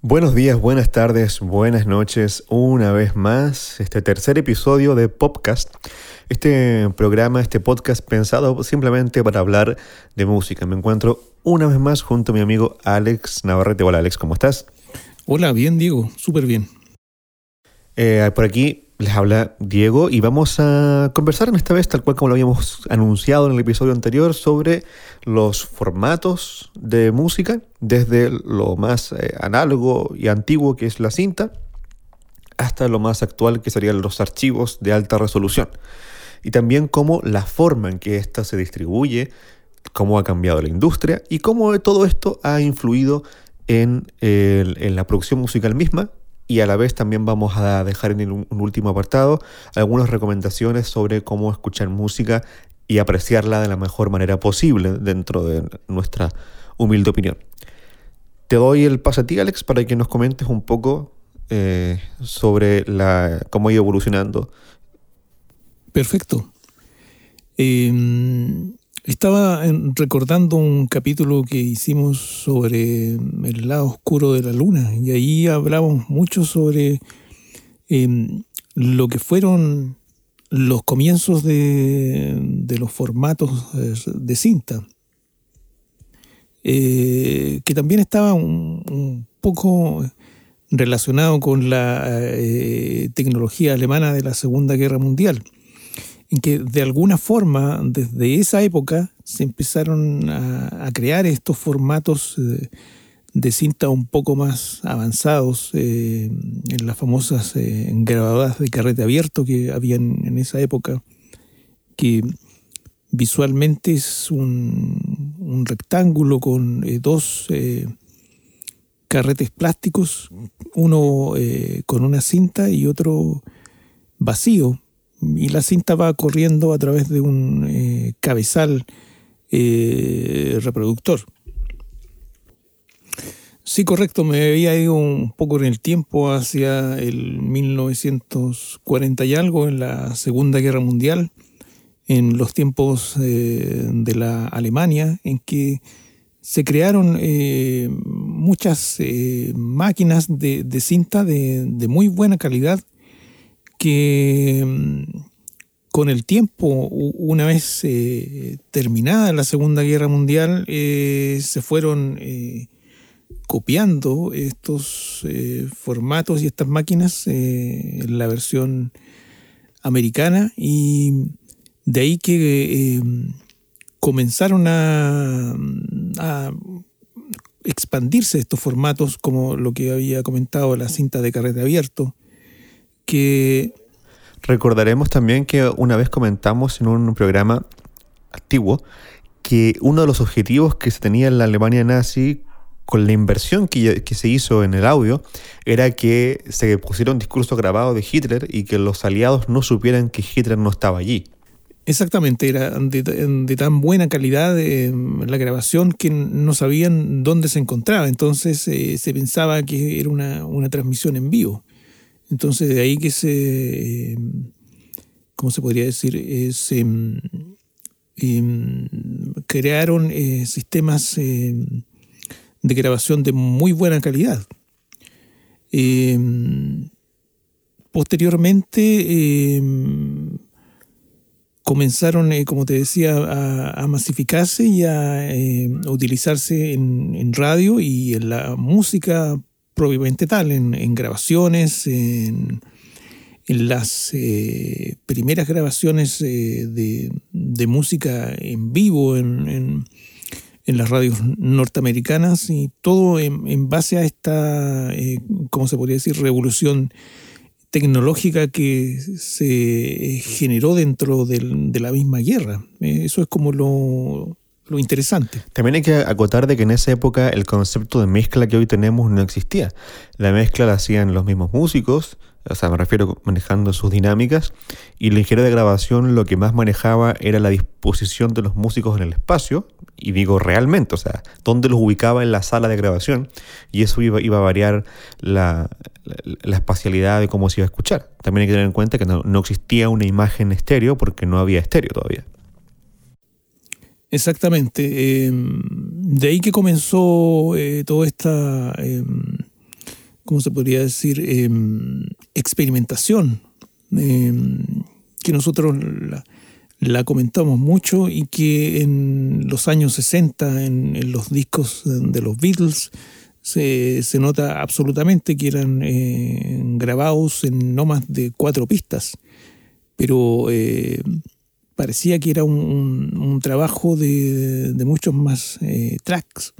Buenos días, buenas tardes, buenas noches, una vez más, este tercer episodio de Popcast, este programa, este podcast pensado simplemente para hablar de música. Me encuentro una vez más junto a mi amigo Alex Navarrete. Hola Alex, ¿cómo estás? Hola, bien Diego, súper bien. Eh, por aquí les habla Diego y vamos a conversar en esta vez, tal cual como lo habíamos anunciado en el episodio anterior, sobre los formatos de música, desde lo más eh, análogo y antiguo que es la cinta, hasta lo más actual que serían los archivos de alta resolución. Y también cómo la forma en que ésta se distribuye, cómo ha cambiado la industria y cómo todo esto ha influido en, en la producción musical misma y a la vez también vamos a dejar en un último apartado algunas recomendaciones sobre cómo escuchar música y apreciarla de la mejor manera posible dentro de nuestra humilde opinión. Te doy el paso a ti, Alex, para que nos comentes un poco eh, sobre la, cómo ha ido evolucionando. Perfecto. Em, estaba recordando un capítulo que hicimos sobre el lado oscuro de la luna y ahí hablamos mucho sobre em, lo que fueron los comienzos de, los formatos eh, de cinta, eh, que también estaba un, poco relacionado con la eh, tecnología alemana de la Segunda Guerra Mundial en que de alguna forma desde esa época se empezaron a, crear estos formatos eh, de cinta un poco más avanzados eh, en las famosas eh, grabadoras de carrete abierto que habían en esa época, que visualmente es un, un rectángulo con dos carretes plásticos, uno con una cinta y otro vacío, y la cinta va corriendo a través de un eh, cabezal eh, reproductor. Sí, correcto, me había ido un poco en el tiempo hacia el 1940 y algo, en la Segunda Guerra Mundial, en los tiempos eh, de la Alemania, en que se crearon muchas máquinas de, cinta de, muy buena calidad que con el tiempo, una vez eh, terminada la Segunda Guerra Mundial, eh, se fueron eh, copiando estos formatos y estas máquinas en la versión americana. Y de ahí que comenzaron a, a expandirse estos formatos como lo que había comentado la cinta de carrete abierto, que... Recordaremos también que una vez comentamos en un programa antiguo que uno de los objetivos que se tenía en la Alemania nazi con la inversión que, se hizo en el audio era que se pusiera un discurso grabado de Hitler y que los aliados no supieran que Hitler no estaba allí. Exactamente, era de, tan buena calidad eh, la grabación que no sabían dónde se encontraba, entonces eh, se pensaba que era una, una transmisión en vivo. Entonces de ahí que se, ¿cómo se podría decir? Se em, crearon eh, sistemas em, de grabación de muy buena calidad. Em, posteriormente comenzaron, eh, como te decía, a, masificarse y a utilizarse en, radio y en la música propiamente tal, en, grabaciones, en, las eh, primeras grabaciones eh, de, música en vivo en, las radios norteamericanas y todo en, base a esta, eh, ¿cómo se podría decir?, revolución tecnológica que se generó dentro de la misma guerra. eso es como lo, lo interesante. También hay que acotar de que en esa época el concepto de mezcla que hoy tenemos no existía. La mezcla la hacían los mismos músicos, o sea, me refiero manejando sus dinámicas, y la ingeniería de grabación lo que más manejaba era la disposición de los músicos en el espacio, y digo realmente, o sea, dónde los ubicaba en la sala de grabación, y eso iba, a variar la, espacialidad de cómo se iba a escuchar. También hay que tener en cuenta que no existía una imagen estéreo porque no había estéreo todavía. Exactamente. Em, de ahí que comenzó eh, toda esta em, ¿cómo se podría decir?, em, experimentación, que nosotros la, comentamos mucho y que en los años 60, en, los discos de los Beatles, se, nota absolutamente que eran eh, grabados en no más de cuatro pistas, pero eh, parecía que era un, trabajo de, muchos más eh, tracks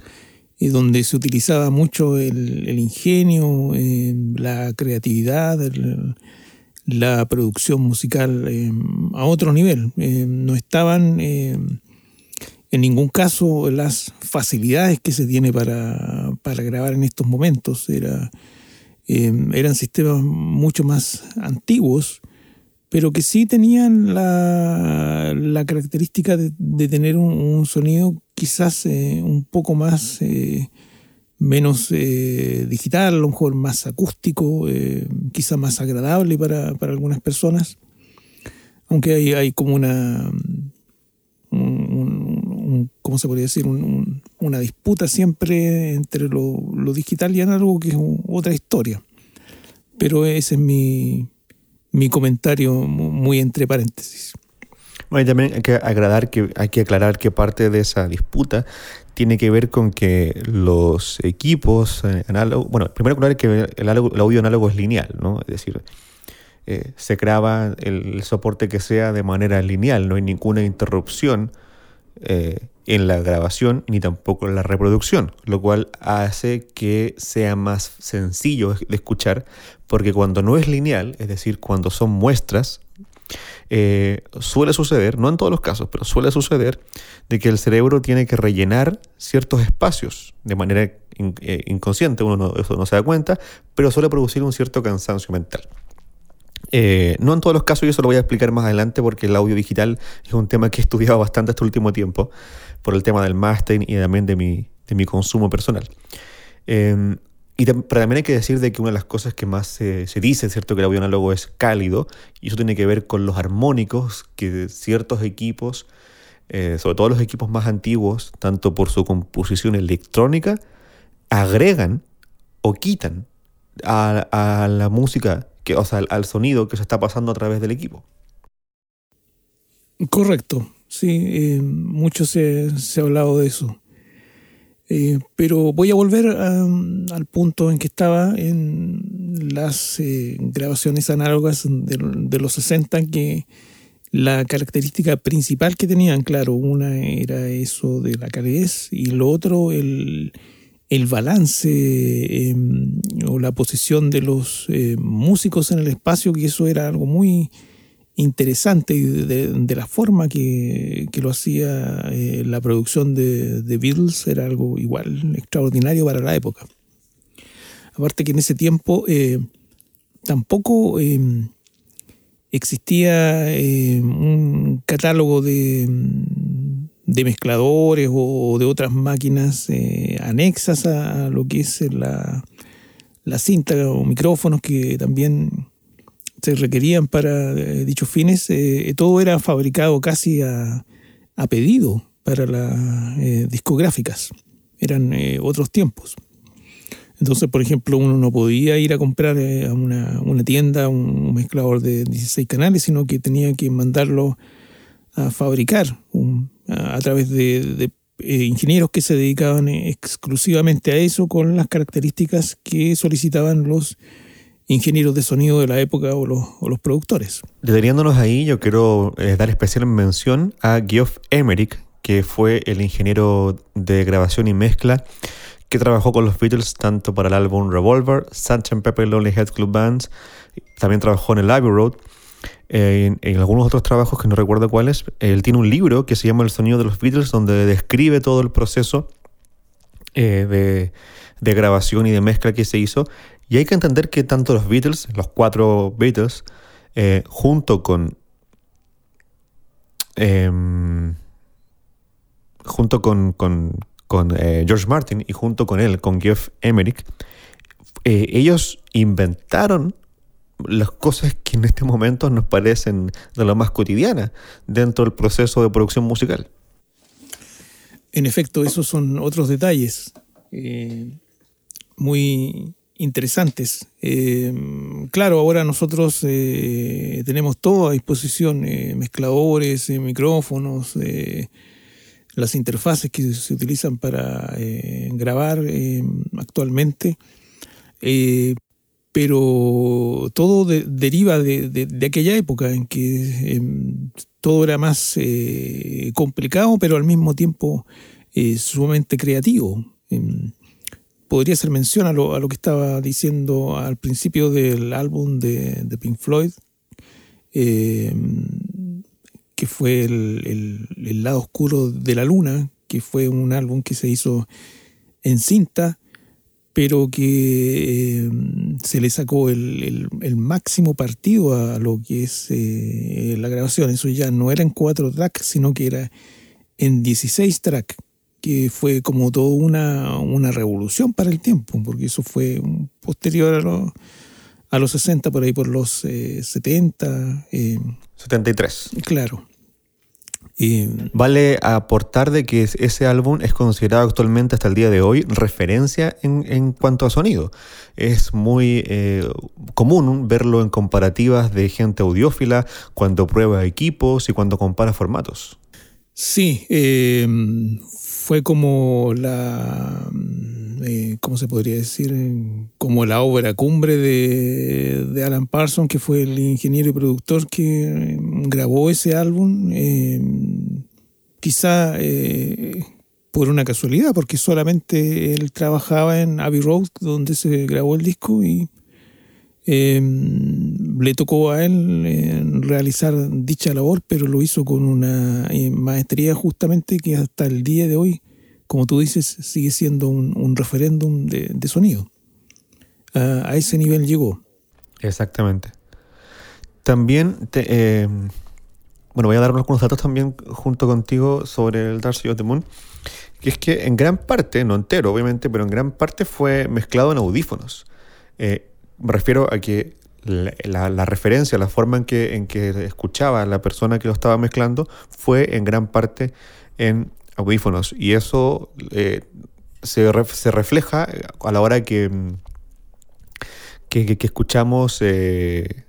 donde se utilizaba mucho el, ingenio, eh, la creatividad, la producción musical eh, a otro nivel. Eh, no estaban en ningún caso las facilidades que se tiene para, grabar en estos momentos. Era, eran sistemas mucho más antiguos pero que sí tenían la, característica de, tener un, sonido quizás eh, un poco más, eh, menos eh, digital, a lo mejor más acústico, quizás más agradable para, algunas personas, aunque hay, hay como una, ¿cómo se podría decir? una disputa siempre entre lo, lo digital y análogo, que es otra historia. Pero ese es mi, mi comentario muy entre paréntesis. Bueno, y también hay que, agradar que, hay que aclarar que parte de esa disputa tiene que ver con que los equipos eh, análogos, bueno, primero aclarar que el, audio análogo es lineal, ¿no? Es decir, eh, se graba el, soporte que sea de manera lineal, no hay ninguna interrupción eh, en la grabación ni tampoco en la reproducción, lo cual hace que sea más sencillo de escuchar, porque cuando no es lineal, es decir, cuando son muestras, eh, suele suceder, no en todos los casos, pero suele suceder de que el cerebro tiene que rellenar ciertos espacios de manera eh, inconsciente, uno no, eso no se da cuenta, pero suele producir un cierto cansancio mental. Eh, no en todos los casos, yo eso lo voy a explicar más adelante porque el audio digital es un tema que he estudiado bastante este último tiempo por el tema del mastering y también de mi, de mi consumo personal. Em, y pero también hay que decir de que una de las cosas que más se, se dice, ¿cierto? Que el audio análogo es cálido y eso tiene que ver con los armónicos que ciertos equipos, eh, sobre todo los equipos más antiguos, tanto por su composición electrónica, agregan o quitan a, a la música o sea, al, sonido que se está pasando a través del equipo. Correcto, sí, eh, mucho se, ha hablado de eso. Eh, pero voy a volver al punto en que estaba en las eh, grabaciones análogas de, los 60, que la característica principal que tenían, claro, una era eso de la calidez y lo otro el, el balance em, o la posición de los músicos en el espacio, que eso era algo muy interesante de, la forma que, lo hacía eh, la producción de, de, Beatles, era algo igual extraordinario para la época. Aparte que en ese tiempo eh, tampoco em, existía un catálogo de de mezcladores o de otras máquinas eh, anexas a lo que es la, la, cinta o micrófonos que también se requerían para eh, dichos fines, eh, todo era fabricado casi a, a pedido para las discográficas. Eran otros tiempos. Entonces, por ejemplo, uno no podía ir a comprar a una, una tienda un mezclador de 16 canales, sino que tenía que mandarlo a fabricar un, a través de, eh, ingenieros que se dedicaban exclusivamente a eso con las características que solicitaban los ingenieros de sonido de la época o los, productores. Deteniéndonos ahí, yo quiero eh, dar especial mención a Geoff Emerick, que fue el ingeniero de grabación y mezcla que trabajó con los Beatles tanto para el álbum Revolver, Sgt. Pepper Lonely Heads Club Bands, también trabajó en el Abbey Road en, algunos otros trabajos que no recuerdo cuáles, él tiene un libro que se llama El sonido de los Beatles, donde describe todo el proceso eh, de, grabación y de mezcla que se hizo. Y hay que entender que tanto los Beatles, los cuatro Beatles, eh, junto con. Em, junto con, con, con George Martin y junto con él, con Jeff Emerick, ellos inventaron las cosas que en este momento nos parecen de lo más cotidiana dentro del proceso de producción musical. En efecto, esos son otros detalles eh, muy interesantes. Eh, claro, ahora nosotros eh, tenemos todo a disposición, eh, mezcladores, micrófonos, las interfaces que se utilizan para grabar actualmente, pero todo deriva de, aquella época en que todo era más complicado, pero al mismo tiempo sumamente creativo podría ser mención a lo, a lo, que estaba diciendo al principio del álbum de, Pink Floyd, eh, que fue el, lado oscuro de la luna, que fue un álbum que se hizo en cinta, pero que eh, se le sacó el, máximo partido a lo que es eh, la grabación. Eso ya no era en cuatro tracks, sino que era en 16 tracks que fue como toda una, una, revolución para el tiempo, porque eso fue posterior a, los a los 60, por ahí por los 70. Eh, 73. Eh, claro. vale aportar de que ese álbum es considerado actualmente hasta el día de hoy referencia en, en cuanto a sonido. Es muy eh, común verlo en comparativas de gente audiófila cuando prueba equipos y cuando compara formatos. Sí, eh, fue como la, eh, ¿cómo se podría decir? Como la obra cumbre de, Alan Parsons, que fue el ingeniero y productor que grabó ese álbum. Eh, quizá eh, por una casualidad, porque solamente él trabajaba en Abbey Road, donde se grabó el disco, y le tocó a él realizar dicha labor, pero lo hizo con una maestría justamente que hasta el día de hoy como tú dices, sigue siendo un, referéndum de, sonido. a ese nivel llegó. Exactamente. También, eh, bueno, voy a dar unos datos también junto contigo sobre el Dark Side of the Moon, que es que en gran parte, no entero obviamente, pero en gran parte fue mezclado en audífonos. Eh, me refiero a que la, referencia, la forma en que, en que escuchaba la persona que lo estaba mezclando fue en gran parte en audífonos. Y eso eh, se, se, refleja a la hora que, que, escuchamos eh,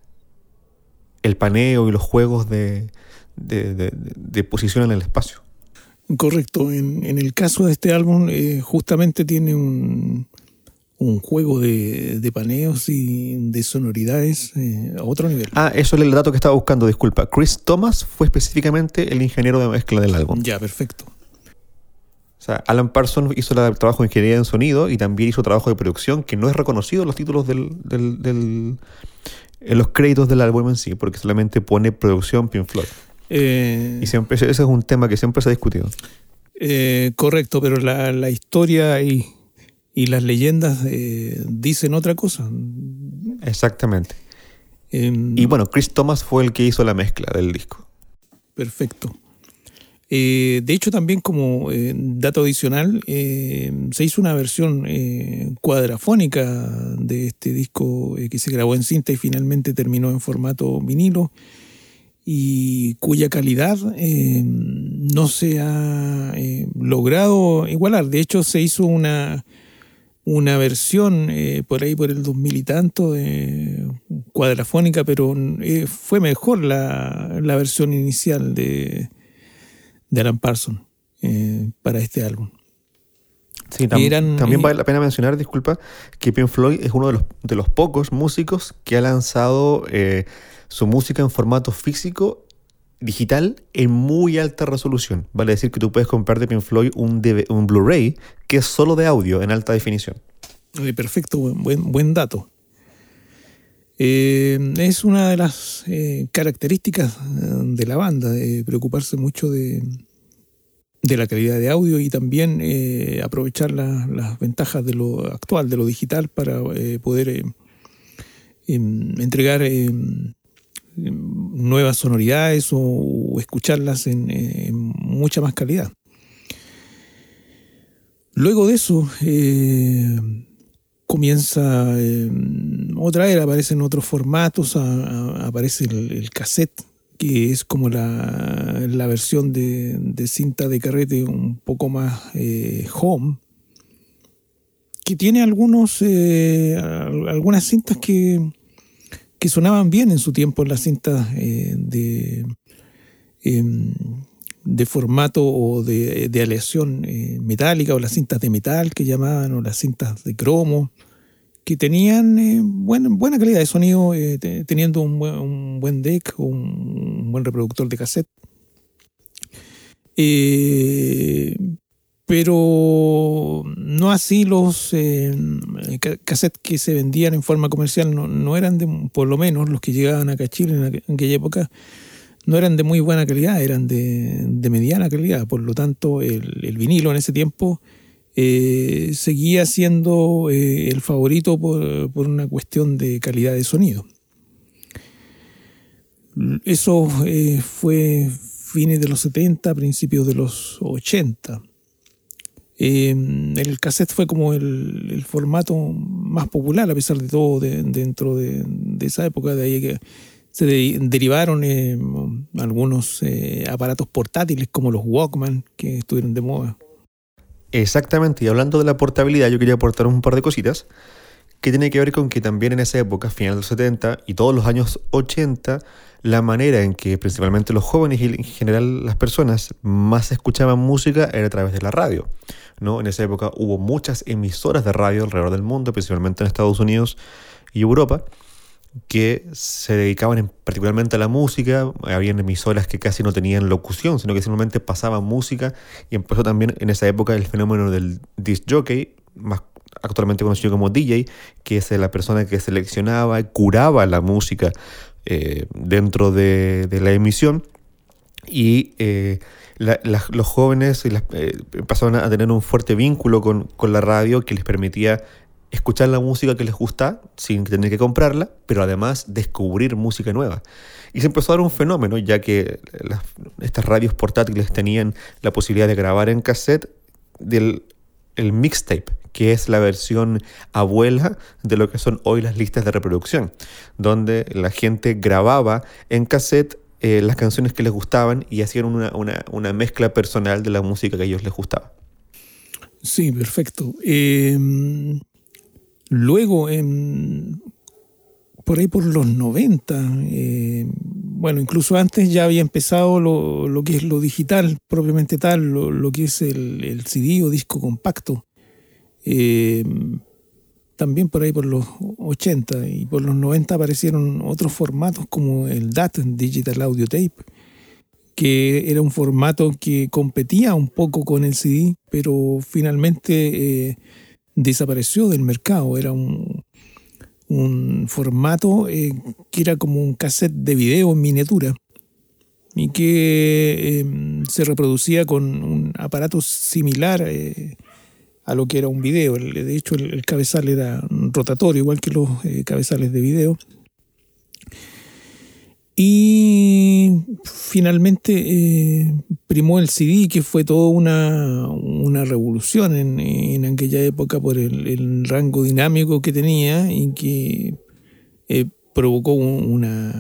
el paneo y los juegos de, de, posición en el espacio. Correcto. En, en el caso de este álbum, eh, justamente tiene un, un juego de, de, paneos y de sonoridades a otro nivel. Ah, eso es el dato que estaba buscando, disculpa. Chris Thomas fue específicamente el ingeniero de mezcla del álbum. Ya, perfecto. O sea, Alan Parsons hizo el trabajo de ingeniería en sonido y también hizo trabajo de producción que no es reconocido en los títulos del, del, en los créditos del álbum en sí, porque solamente pone producción Pink Floyd. Eh, y siempre ese es un tema que siempre se ha discutido. Eh, correcto, pero la, la historia y, y, las leyendas eh, dicen otra cosa. Exactamente. Em, y bueno, Chris Thomas fue el que hizo la mezcla del disco. Perfecto. Eh, de hecho, también como eh, dato adicional, eh, se hizo una versión cuadrafónica de este disco que se grabó en cinta y finalmente terminó en formato vinilo y cuya calidad no se ha logrado igualar. De hecho, se hizo una, una versión por ahí por el 2000 y tanto cuadrafónica, pero fue mejor la, la versión inicial de de Alan Parsons eh, para este álbum. Sí, también vale la pena mencionar, disculpa, que Pink Floyd es uno de los, de los pocos músicos que ha lanzado eh, su música en formato físico digital en muy alta resolución. Vale decir que tú puedes comprar de Pink Floyd un, un Blu-ray que es solo de audio en alta definición. perfecto, buen, buen dato. Eh, es una de las eh, características eh, de la banda, preocuparse mucho de, de la calidad de audio y también aprovechar las ventajas de lo actual, de lo digital, para poder em, entregar em, nuevas sonoridades o, escucharlas en, mucha más calidad. Luego de eso, comienza otra era, aparecen otros formatos, aparece el, cassette, que es como la, la versión de, cinta de carrete un poco más eh, home, que tiene algunos, eh, algunas cintas que, que sonaban bien en su tiempo, las cintas eh, de, em, de formato o de, de aleación eh, metálica, o las cintas de metal que llamaban, o las cintas de cromo, que tenían buena, buena calidad de sonido, teniendo un buen, un buen deck, un, buen reproductor de cassette. Pero no así los eh, cassettes que se vendían en forma comercial, no, eran de, por lo menos los que llegaban acá a Chile en, aquella época, no eran de muy buena calidad, eran de, mediana calidad. Por lo tanto, el, vinilo en ese tiempo eh, seguía siendo eh, el favorito por, por, una cuestión de calidad de sonido. Eso fue fines de los 70, principios de los 80 eh, el cassette fue como el, formato más popular, a pesar de todo, dentro de, esa época, de ahí que se derivaron eh, algunos eh, aparatos portátiles como los Walkman que estuvieron de moda. Exactamente, y hablando de la portabilidad, yo quería aportar un par de cositas que tiene que ver con que también en esa época, final de los 70 y todos los años 80, la manera en que principalmente los jóvenes y en general las personas más escuchaban música era a través de la radio. ¿no? En esa época hubo muchas emisoras de radio alrededor del mundo, principalmente en Estados Unidos y Europa, que se dedicaban particularmente a la música. Habían emisoras que casi no tenían locución, sino que simplemente pasaban música. Y empezó también en esa época el fenómeno del disc jockey, más actualmente conocido como DJ, que es la persona que seleccionaba y curaba la música eh, dentro de, la emisión. Y eh, los jóvenes eh, pasaron a tener un fuerte vínculo con, la radio que les permitía escuchar la música que les gusta sin tener que comprarla, pero además descubrir música nueva. Y se empezó a dar un fenómeno, ya que estas radios portátiles tenían la posibilidad de grabar en cassette el mixtape, que es la versión abuela de lo que son hoy las listas de reproducción, donde la gente grababa en cassette eh, las canciones que les gustaban y hacían una, mezcla personal de la música que a ellos les gustaba. Sí, perfecto. Em, luego, por ahí por los 90, em, bueno, incluso antes ya había empezado lo, que es lo digital, propiamente tal, lo, que es el, el, CD o disco compacto. Em, también por ahí por los 80 y por los 90 aparecieron otros formatos como el DAT, Digital Audio Tape, que era un formato que competía un poco con el CD, pero finalmente eh, desapareció del mercado. Era un, formato eh, que era como un cassette de video en miniatura y que se reproducía con un aparato similar eh, a lo que era un video. De hecho, el, cabezal era rotatorio, igual que los eh, cabezales de video. Y finalmente eh, primó el CD, que fue toda una, revolución en, aquella época por el, rango dinámico que tenía y que eh, provocó una,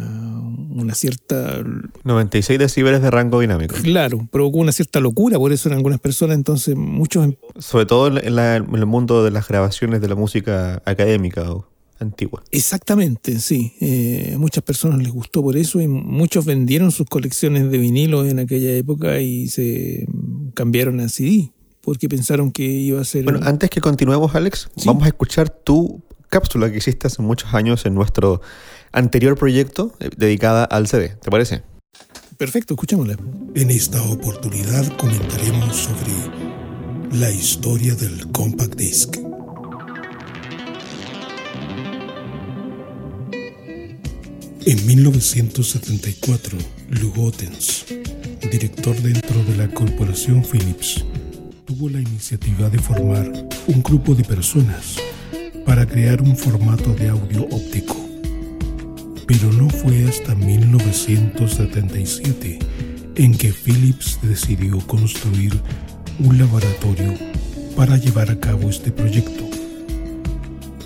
una cierta... 96 decibeles de rango dinámico. Claro, provocó una cierta locura, por eso en algunas personas entonces muchos... Em- Sobre todo en, el mundo de las grabaciones de la música académica o antigua. Exactamente, sí. Eh, muchas personas les gustó por eso y muchos vendieron sus colecciones de vinilo en aquella época y se cambiaron a CD porque pensaron que iba a ser... Bueno, antes que continuemos, Alex, vamos a escuchar tu cápsula que hiciste hace muchos años en nuestro anterior proyecto eh, dedicada al CD. ¿Te parece? Perfecto, escuchémosla. En esta oportunidad comentaremos sobre la historia del compact disc. En 1974, Lou Ottens, director dentro de la corporación Philips, tuvo la iniciativa de formar un grupo de personas para crear un formato de audio óptico. Pero no fue hasta 1977 en que Philips decidió construir un laboratorio para llevar a cabo este proyecto.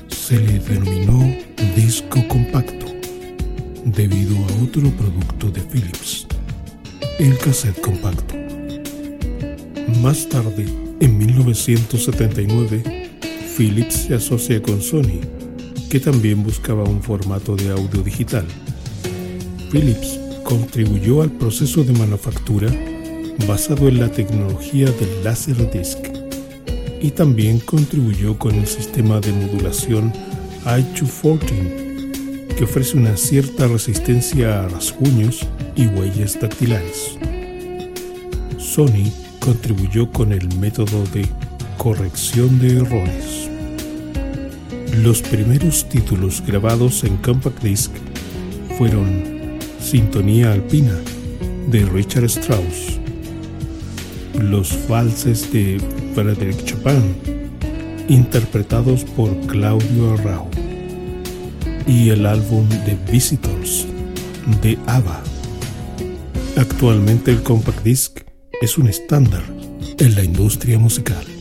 Se le denominó disco compacto debido a otro producto de Philips, el cassette compacto. Más tarde, en 1979, Philips se asocia con Sony, que también buscaba un formato de audio digital. Philips contribuyó al proceso de manufactura basado en la tecnología del Laserdisc y también contribuyó con el sistema de modulación i214 que ofrece una cierta resistencia a rasguños y huellas dactilares. Sony contribuyó con el método de corrección de errores. Los primeros títulos grabados en Compact Disc fueron Sintonía Alpina de Richard Strauss, Los Valses de Frédéric Chopin, interpretados por Claudio Arrau, y el álbum The Visitors de ABBA. Actualmente el Compact Disc es un estándar en la industria musical.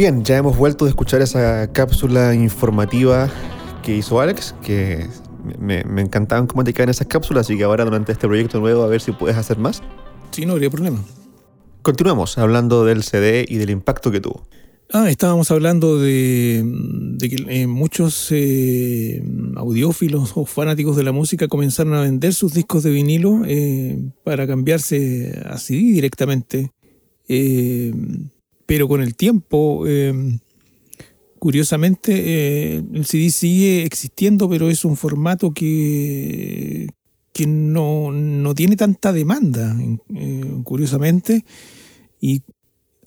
Bien, ya hemos vuelto a escuchar esa cápsula informativa que hizo Alex, que me, me encantaban cómo te caen esas cápsulas, así que ahora durante este proyecto nuevo a ver si puedes hacer más. Sí, no habría problema. Continuamos hablando del CD y del impacto que tuvo. Ah, estábamos hablando de, de que eh, muchos eh, audiófilos o fanáticos de la música comenzaron a vender sus discos de vinilo eh, para cambiarse a CD directamente. Pero con el tiempo, eh, curiosamente, eh, el CD sigue existiendo, pero es un formato que, que no, no tiene tanta demanda, eh, curiosamente, y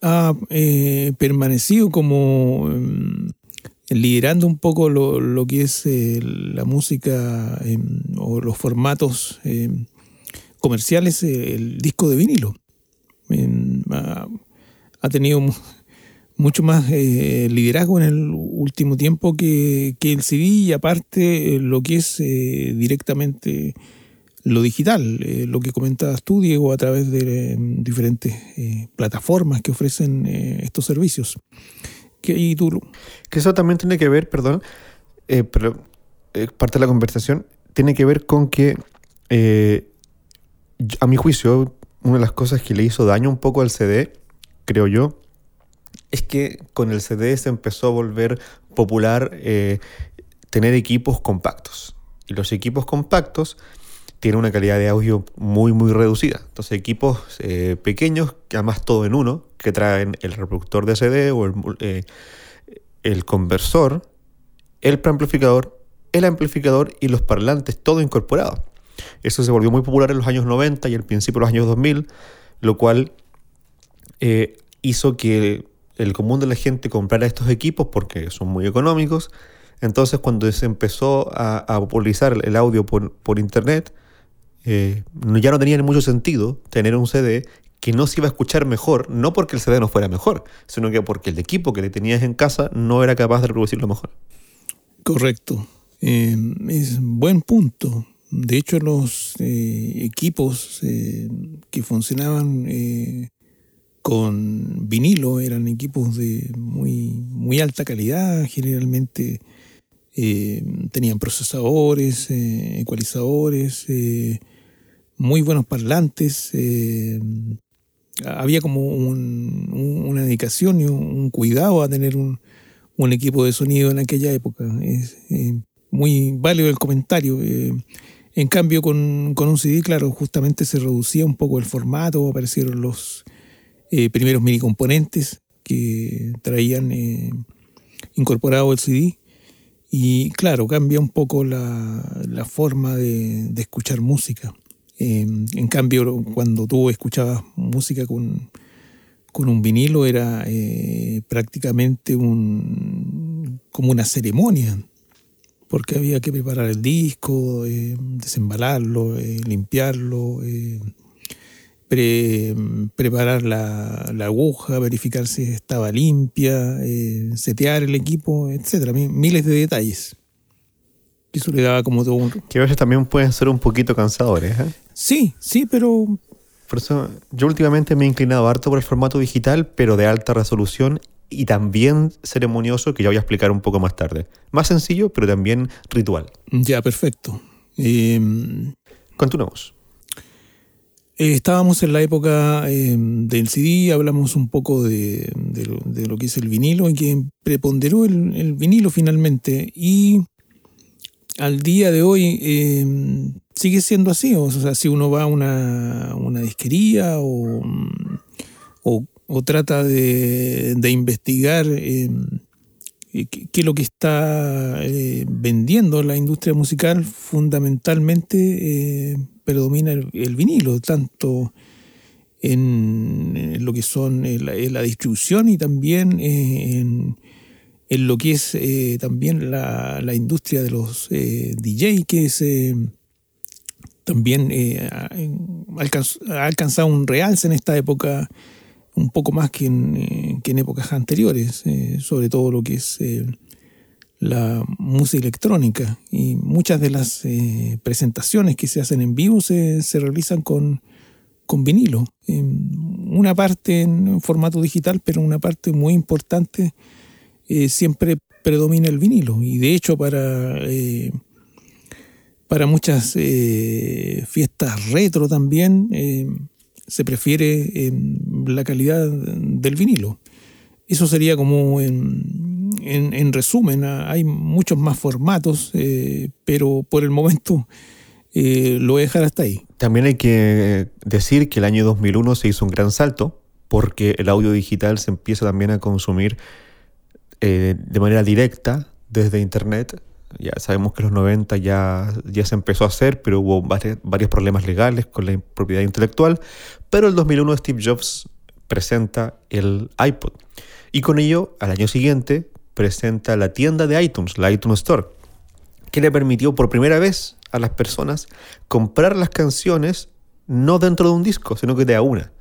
ha eh, permanecido como eh, liderando un poco lo, lo que es la música eh, o los formatos comerciales, el disco de vinilo. Ha, tenido mu- mucho más eh, liderazgo en el último tiempo que, que el CD y aparte eh, lo que es eh, directamente lo digital, lo que comentabas tú, Diego, a través de diferentes plataformas que ofrecen estos servicios. Que ahí tú, Que eso también tiene que ver, perdón, pero parte de la conversación tiene que ver con que, a mi juicio, una de las cosas que le hizo daño un poco al CD, creo yo, es que con el CD se empezó a volver popular eh, tener equipos compactos. Y los equipos compactos tienen una calidad de audio muy, muy reducida. Entonces, equipos eh, pequeños, que además todo en uno, que traen el reproductor de CD o el, eh, el conversor, el preamplificador, el amplificador y los parlantes, todo incorporado. Eso se volvió muy popular en los años 90 y al principio de los años 2000, lo cual eh, hizo que el común de la gente comprara estos equipos porque son muy económicos. Entonces, cuando se empezó a, a popularizar el audio por, por internet, eh, ya no tenía mucho sentido tener un CD que no se iba a escuchar mejor, no porque el CD no fuera mejor, sino que porque el equipo que le tenías en casa no era capaz de reproducirlo mejor. Correcto. Eh, es buen punto. De hecho, los equipos que funcionaban con vinilo eran equipos de muy, muy alta calidad, generalmente eh, tenían procesadores, eh, ecualizadores, eh, muy buenos parlantes. había como un- un- una dedicación y un, cuidado a tener un, equipo de sonido en aquella época. Es muy válido el comentario. en cambio, con, con un CD, claro, justamente se reducía un poco el formato, aparecieron los eh, primeros mini componentes que traían eh, incorporado el CD. Y claro, cambia un poco la, forma de, escuchar música. Eh, en cambio, cuando tú escuchabas música con, con un vinilo era eh, prácticamente un, como una ceremonia, porque había que preparar el disco, desembalarlo, limpiarlo, pre- preparar la, la aguja, verificar si estaba limpia, eh, setear el equipo, etcétera, mi- miles de detalles. Eso le daba como todo un... Que a veces también pueden ser un poquito cansadores. ¿eh? Sí, sí, pero Por eso yo últimamente me he inclinado harto por el formato digital, pero de alta resolución y también ceremonioso que ya voy a explicar un poco más tarde. Más sencillo, pero también ritual. Ya, perfecto. Eh, Continuamos. Eh, estábamos en la época eh, del CD, hablamos un poco de, lo, que es el vinilo y que preponderó el, vinilo finalmente. Y al día de hoy eh, sigue siendo así. O sea, si uno va a una, disquería o, trata de, de investigar eh, qué es lo que está eh, vendiendo la industria musical, fundamentalmente eh, predomina el, vinilo, tanto en, lo que son la, distribución y también en, lo que es eh, también la, industria de los eh, DJ, que es también ha, ha alcanzado un realce en esta época un poco más que en, eh, que en épocas anteriores, eh, sobre todo lo que es eh, la música electrónica. Y muchas de las presentaciones que se hacen en vivo se, realizan con, con vinilo. una parte en formato digital, pero una parte muy importante siempre predomina el vinilo. Y de hecho para, para muchas fiestas retro también se prefiere la calidad del vinilo. Eso sería como en, en, en resumen, hay muchos más formatos, eh, pero por el momento eh, lo voy a dejar hasta ahí. También hay que decir que el año 2001 se hizo un gran salto porque el audio digital se empieza también a consumir eh, de manera directa desde Internet ya sabemos que en los 90 ya, ya se empezó a hacer, pero hubo varios, problemas legales con la propiedad intelectual. Pero el 2001 Steve Jobs presenta el iPod. Y con ello, al año siguiente, presenta la tienda de iTunes, la iTunes Store, que le permitió por primera vez a las personas comprar las canciones no dentro de un disco, sino que de una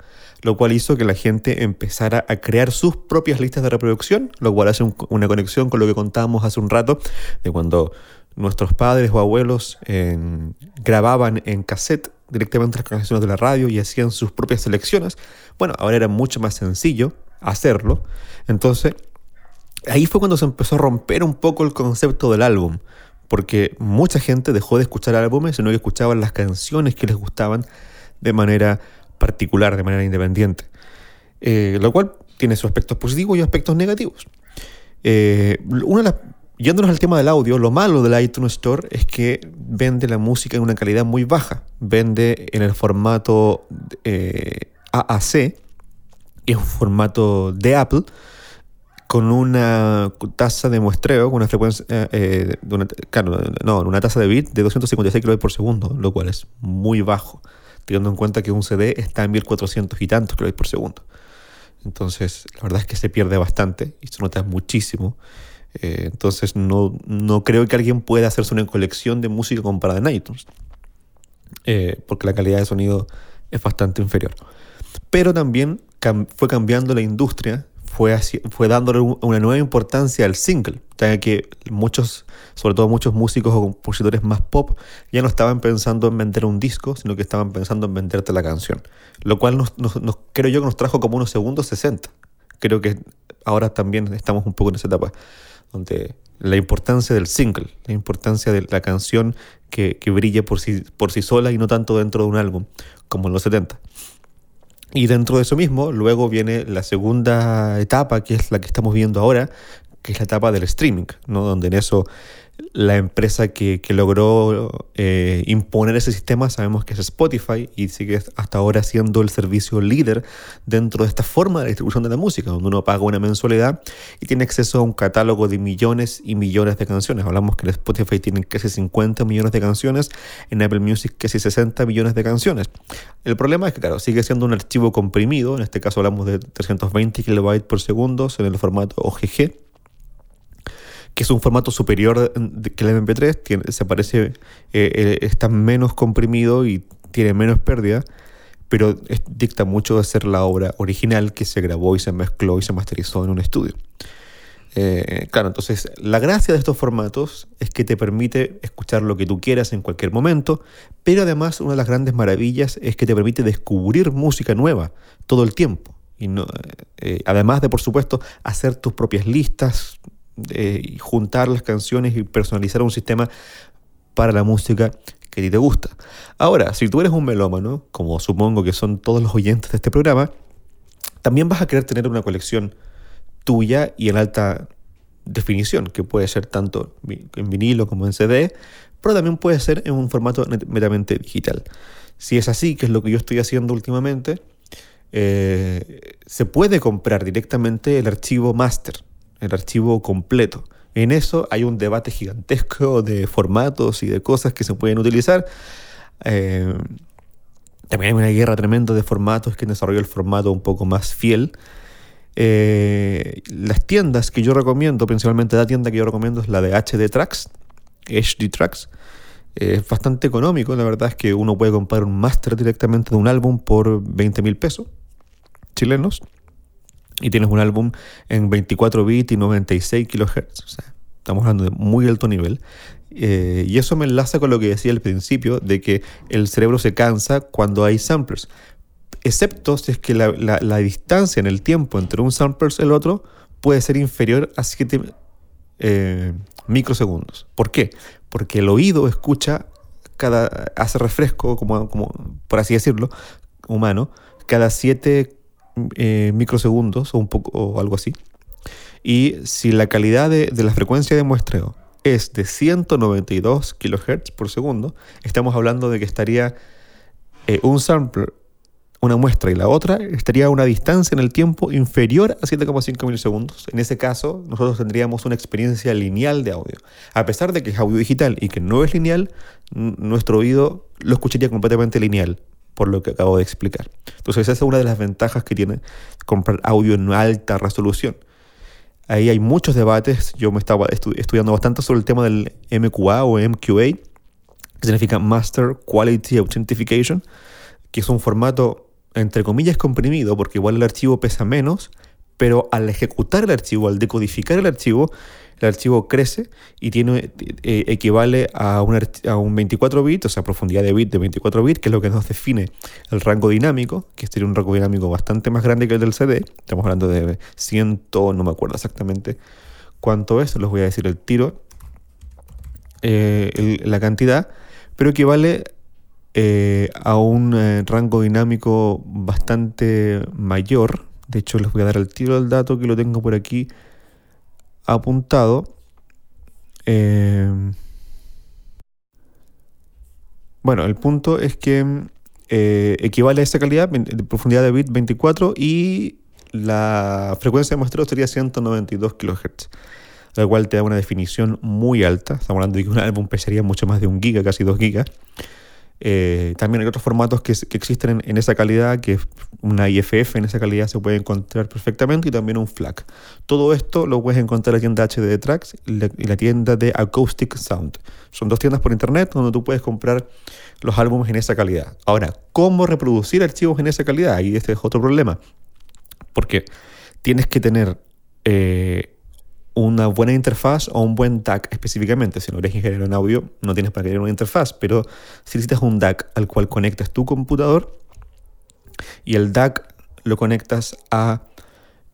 lo cual hizo que la gente empezara a crear sus propias listas de reproducción, lo cual hace un, una conexión con lo que contábamos hace un rato, de cuando nuestros padres o abuelos grababan en cassette directamente las canciones de la radio y hacían sus propias selecciones. Bueno, ahora era mucho más sencillo hacerlo. Entonces, ahí fue cuando se empezó a romper un poco el concepto del álbum, porque mucha gente dejó de escuchar álbumes, sino que escuchaban las canciones que les gustaban de manera particular de manera independiente, eh, lo cual tiene sus aspectos positivos y aspectos negativos. Eh, yéndonos al tema del audio, lo malo del iTunes Store es que vende la música en una calidad muy baja, vende en el formato eh, AAC, es un formato de Apple, con una tasa de muestreo, con una frecuencia, eh, de una, no, una tasa de bit de 256 kb por segundo, lo cual es muy bajo teniendo en cuenta que un CD está en 1400 y tantos kilobytes por segundo. Entonces, la verdad es que se pierde bastante y se nota muchísimo. Eh, entonces, no, no, creo que alguien pueda hacerse una colección de música comparada en iTunes, eh, porque la calidad de sonido es bastante inferior. Pero también fue cambiando la industria fue, dándole una nueva importancia al single, ya que muchos, sobre todo muchos músicos o compositores más pop, ya no estaban pensando en vender un disco, sino que estaban pensando en venderte la canción. Lo cual nos, nos, nos, creo yo que nos trajo como unos segundos 60. Creo que ahora también estamos un poco en esa etapa, donde la importancia del single, la importancia de la canción que, que brille por sí, por sí sola y no tanto dentro de un álbum, como en los 70. Y dentro de eso mismo, luego viene la segunda etapa, que es la que estamos viendo ahora, que es la etapa del streaming, ¿no? donde en eso la empresa que, que logró eh, imponer ese sistema sabemos que es Spotify y sigue hasta ahora siendo el servicio líder dentro de esta forma de distribución de la música, donde uno paga una mensualidad y tiene acceso a un catálogo de millones y millones de canciones. Hablamos que en Spotify tienen casi 50 millones de canciones, en Apple Music casi 60 millones de canciones. El problema es que, claro, sigue siendo un archivo comprimido, en este caso hablamos de 320 kilobytes por segundo en el formato OGG que es un formato superior que el MP3, tiene, se parece, eh, eh, está menos comprimido y tiene menos pérdida, pero dicta mucho de ser la obra original que se grabó y se mezcló y se masterizó en un estudio. Eh, claro, entonces la gracia de estos formatos es que te permite escuchar lo que tú quieras en cualquier momento, pero además una de las grandes maravillas es que te permite descubrir música nueva todo el tiempo. Y no, además de, por supuesto, hacer tus propias listas, y juntar las canciones y personalizar un sistema para la música que a ti te gusta. Ahora, si tú eres un melómano, como supongo que son todos los oyentes de este programa, también vas a querer tener una colección tuya y en alta definición, que puede ser tanto en vinilo como en CD, pero también puede ser en un formato meramente digital. Si es así, que es lo que yo estoy haciendo últimamente, eh, se puede comprar directamente el archivo master, el archivo completo. En eso hay un debate gigantesco de formatos y de cosas que se pueden utilizar. Eh, también hay una guerra tremenda de formatos que desarrolla el formato un poco más fiel. Eh, las tiendas que yo recomiendo, principalmente la tienda que yo recomiendo es la de HD Tracks, HD Tracks. es bastante económico, la verdad es que uno puede comprar un máster directamente de un álbum por 20 mil pesos chilenos y tienes un álbum en 24 bits y 96 kHz. O sea, estamos hablando de muy alto nivel. Eh, y eso me enlaza con lo que decía al principio, de que el cerebro se cansa cuando hay samplers. Excepto si es que la, la, distancia en el tiempo entre un sampler y el otro puede ser inferior a 7 eh, microsegundos. ¿Por qué? Porque el oído escucha cada. hace refresco, como, como por así decirlo, humano, cada 7 eh, microsegundos o un poco o algo así. Y si la calidad de, de, la frecuencia de muestreo es de 192 kHz por segundo, estamos hablando de que estaría eh, un sampler, una muestra y la otra, estaría a una distancia en el tiempo inferior a 7,5 milisegundos. En ese caso, nosotros tendríamos una experiencia lineal de audio. A pesar de que es audio digital y que no es lineal, nuestro oído lo escucharía completamente lineal por lo que acabo de explicar. Entonces esa es una de las ventajas que tiene comprar audio en alta resolución. Ahí hay muchos debates, yo me estaba estudiando bastante sobre el tema del MQA o MQA, que significa Master Quality Authentication, que es un formato entre comillas comprimido, porque igual el archivo pesa menos, pero al ejecutar el archivo, al decodificar el archivo, el archivo crece y tiene, eh, equivale a un, a un 24 bits, o sea, profundidad de bit de 24 bits, que es lo que nos define el rango dinámico, que sería un rango dinámico bastante más grande que el del CD. Estamos hablando de 100, no me acuerdo exactamente cuánto es, les voy a decir el tiro, eh, la cantidad, pero equivale eh, a un rango dinámico bastante mayor. De hecho, les voy a dar el tiro del dato que lo tengo por aquí apuntado. Eh, bueno, el punto es que eh, equivale a esa calidad de profundidad de bit 24 y la frecuencia de muestreo sería 192 kHz, lo cual te da una definición muy alta. Estamos hablando de que un álbum pesaría mucho más de un giga, casi 2 gigas. Eh, también hay otros formatos que, existen en, esa calidad, que una IFF en esa calidad se puede encontrar perfectamente y también un FLAC. Todo esto lo puedes encontrar en la tienda HD Tracks y la, tienda de Acoustic Sound. Son dos tiendas por internet donde tú puedes comprar los álbumes en esa calidad. Ahora, ¿cómo reproducir archivos en esa calidad? Y este es otro problema. Porque tienes que tener eh, una buena interfaz o un buen DAC específicamente. Si no eres ingeniero en audio, no tienes para querer una interfaz, pero si necesitas un DAC al cual conectas tu computador y el DAC lo conectas a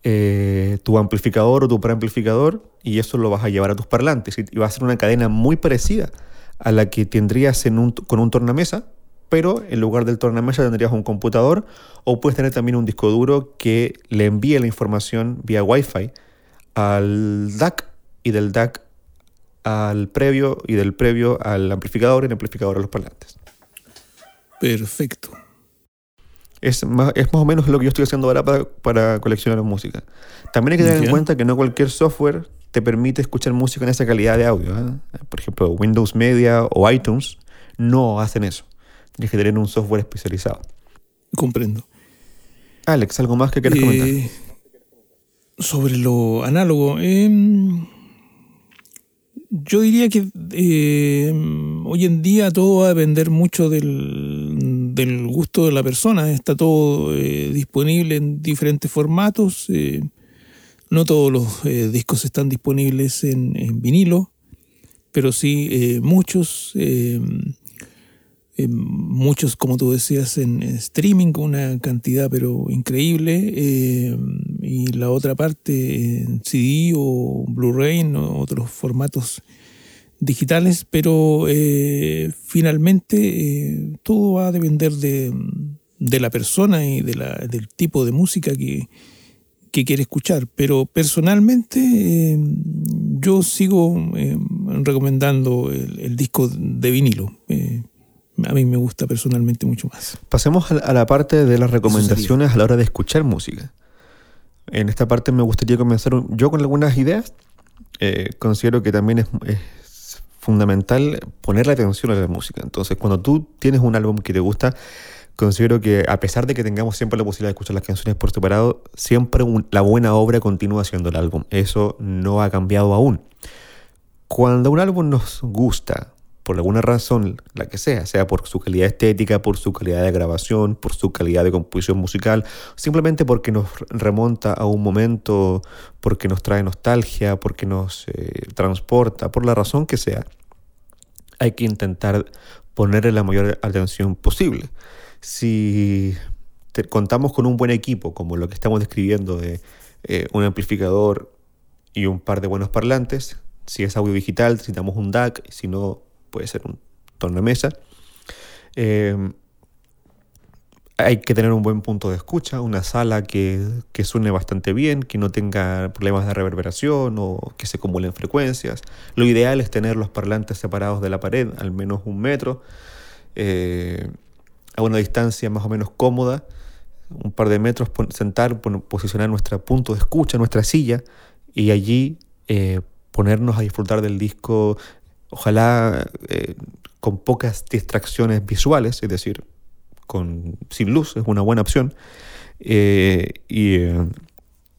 eh, tu amplificador o tu preamplificador y eso lo vas a llevar a tus parlantes y va a ser una cadena muy parecida a la que tendrías con un tornamesa, pero en lugar del tornamesa tendrías un computador o puedes tener también un disco duro que le envíe la información vía Wi-Fi al DAC y del DAC al previo y del previo al amplificador y el amplificador a los parlantes. Perfecto. Es más, es más o menos lo que yo estoy haciendo ahora para, para coleccionar música. También hay que tener en cuenta que no cualquier software te permite escuchar música en esa calidad de audio. ¿eh? Por ejemplo, Windows Media o iTunes no hacen eso. Tienes que tener un software especializado. Comprendo. Alex, ¿algo más que quieras comentar? Eh, sobre lo análogo, em, yo diría que em, hoy en día todo va a depender mucho del, del gusto de la persona. Está todo eh, disponible en diferentes formatos. Eh, no todos los eh, discos están disponibles en, vinilo, pero sí muchos. Muchos, como tú decías, en, streaming, con una cantidad pero increíble, eh, y la otra parte en CD o Blu-ray, o otros formatos digitales, pero eh, finalmente todo va a depender de, de, la persona y de la, del tipo de música que, que quiere escuchar. Pero personalmente yo sigo recomendando el, disco de vinilo a mí me gusta personalmente mucho más. Pasemos a la parte de las recomendaciones a la hora de escuchar música. En esta parte me gustaría comenzar yo con algunas ideas. Eh, considero que también es, fundamental poner la atención a la música. Entonces, cuando tú tienes un álbum que te gusta, considero que a pesar de que tengamos siempre la posibilidad de escuchar las canciones por separado, siempre la buena obra continúa siendo el álbum. Eso no ha cambiado aún. Cuando un álbum nos gusta, por alguna razón, la que sea, sea por su calidad estética, por su calidad de grabación, por su calidad de composición musical, simplemente porque nos remonta a un momento, porque nos trae nostalgia, porque nos eh, transporta, por la razón que sea, hay que intentar ponerle la mayor atención posible. Si contamos con un buen equipo, como lo que estamos describiendo de eh, un amplificador y un par de buenos parlantes, si es audio digital, necesitamos un DAC, si no, puede ser un tornamesa. Eh, hay que tener un buen punto de escucha, una sala que, suene bastante bien, que no tenga problemas de reverberación o que se acumulen frecuencias. Lo ideal es tener los parlantes separados de la pared, al menos un metro, eh, a una distancia más o menos cómoda, un par de metros, sentar, posicionar nuestro punto de escucha, nuestra silla, y allí eh, ponernos a disfrutar del disco ojalá eh, con pocas distracciones visuales, es decir, con, sin luz es una buena opción, eh, y eh,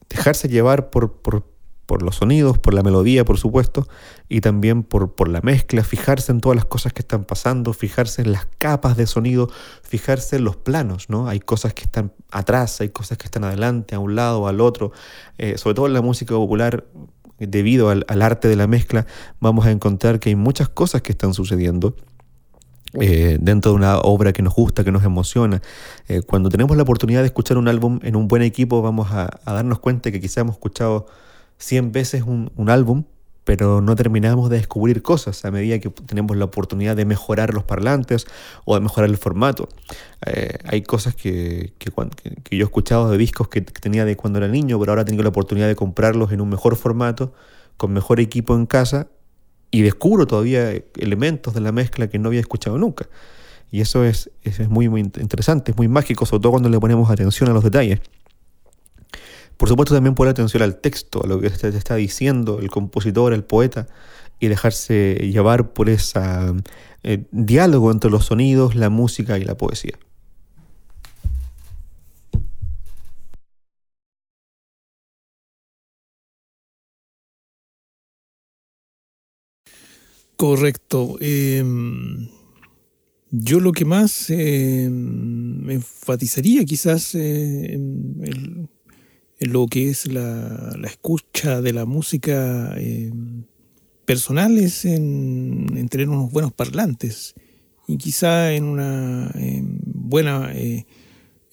dejarse llevar por, por, por, los sonidos, por la melodía, por supuesto, y también por, por la mezcla, fijarse en todas las cosas que están pasando, fijarse en las capas de sonido, fijarse en los planos, ¿no? Hay cosas que están atrás, hay cosas que están adelante, a un lado, al otro, sobre todo en la música popular debido al, arte de la mezcla, vamos a encontrar que hay muchas cosas que están sucediendo. Eh, dentro de una obra que nos gusta, que nos emociona. Eh, cuando tenemos la oportunidad de escuchar un álbum en un buen equipo, vamos a, darnos cuenta que quizá hemos escuchado 100 veces un, un álbum, pero no terminamos de descubrir cosas a medida que tenemos la oportunidad de mejorar los parlantes o de mejorar el formato. Eh, hay cosas que, que, yo he escuchado de discos que, tenía de cuando era niño, pero ahora tengo la oportunidad de comprarlos en un mejor formato, con mejor equipo en casa, y descubro todavía elementos de la mezcla que no había escuchado nunca. Y eso es, es muy, muy interesante, es muy mágico, sobre todo cuando le ponemos atención a los detalles. Por supuesto también poner atención al texto, a lo que está diciendo el compositor, el poeta, y dejarse llevar por ese eh, diálogo entre los sonidos, la música y la poesía. Correcto. Em, yo lo que más em, enfatizaría quizás eh, el, en lo que es la, escucha de la música eh, personal es en, tener unos buenos parlantes y quizá en una buena eh,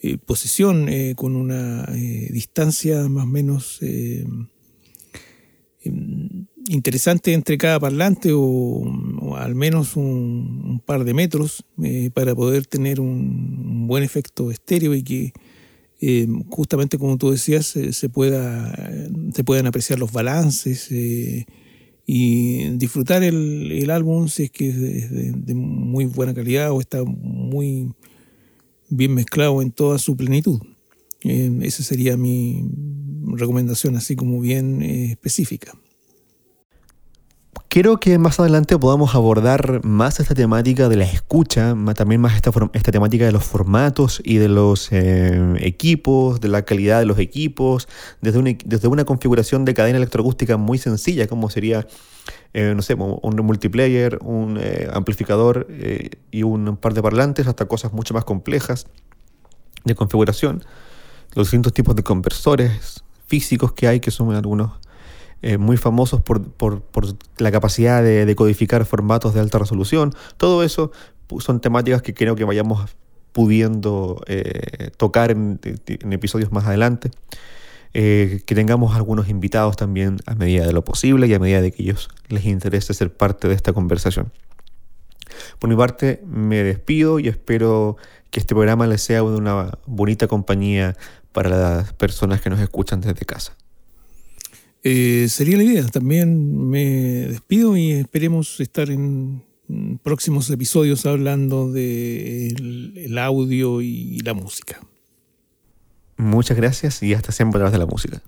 eh, posición con una distancia más o menos interesante entre cada parlante o, al menos un, par de metros para poder tener un buen efecto estéreo y que eh, justamente como tú decías, eh, se, pueda, se puedan apreciar los balances eh, y disfrutar el, el, álbum si es que es de, muy buena calidad o está muy bien mezclado en toda su plenitud. esa sería mi recomendación así como bien específica. Quiero que más adelante podamos abordar más esta temática de la escucha, también más esta, esta temática de los formatos y de los eh, equipos, de la calidad de los equipos, desde una, desde una configuración de cadena electroacústica muy sencilla, como sería, eh, no sé, un multiplayer, un eh, amplificador y un par de parlantes, hasta cosas mucho más complejas de configuración, los distintos tipos de conversores físicos que hay, que son algunos eh, muy famosos por, por, por la capacidad de, codificar formatos de alta resolución. Todo eso son temáticas que creo que vayamos pudiendo eh, tocar en, episodios más adelante. Eh, que tengamos algunos invitados también a medida de lo posible y a medida de que ellos les interese ser parte de esta conversación. Por mi parte, me despido y espero que este programa les sea una bonita compañía para las personas que nos escuchan desde casa. Eh, sería la idea. También me despido y esperemos estar en próximos episodios hablando del de el audio y la música. Muchas gracias y hasta siempre a través de la música.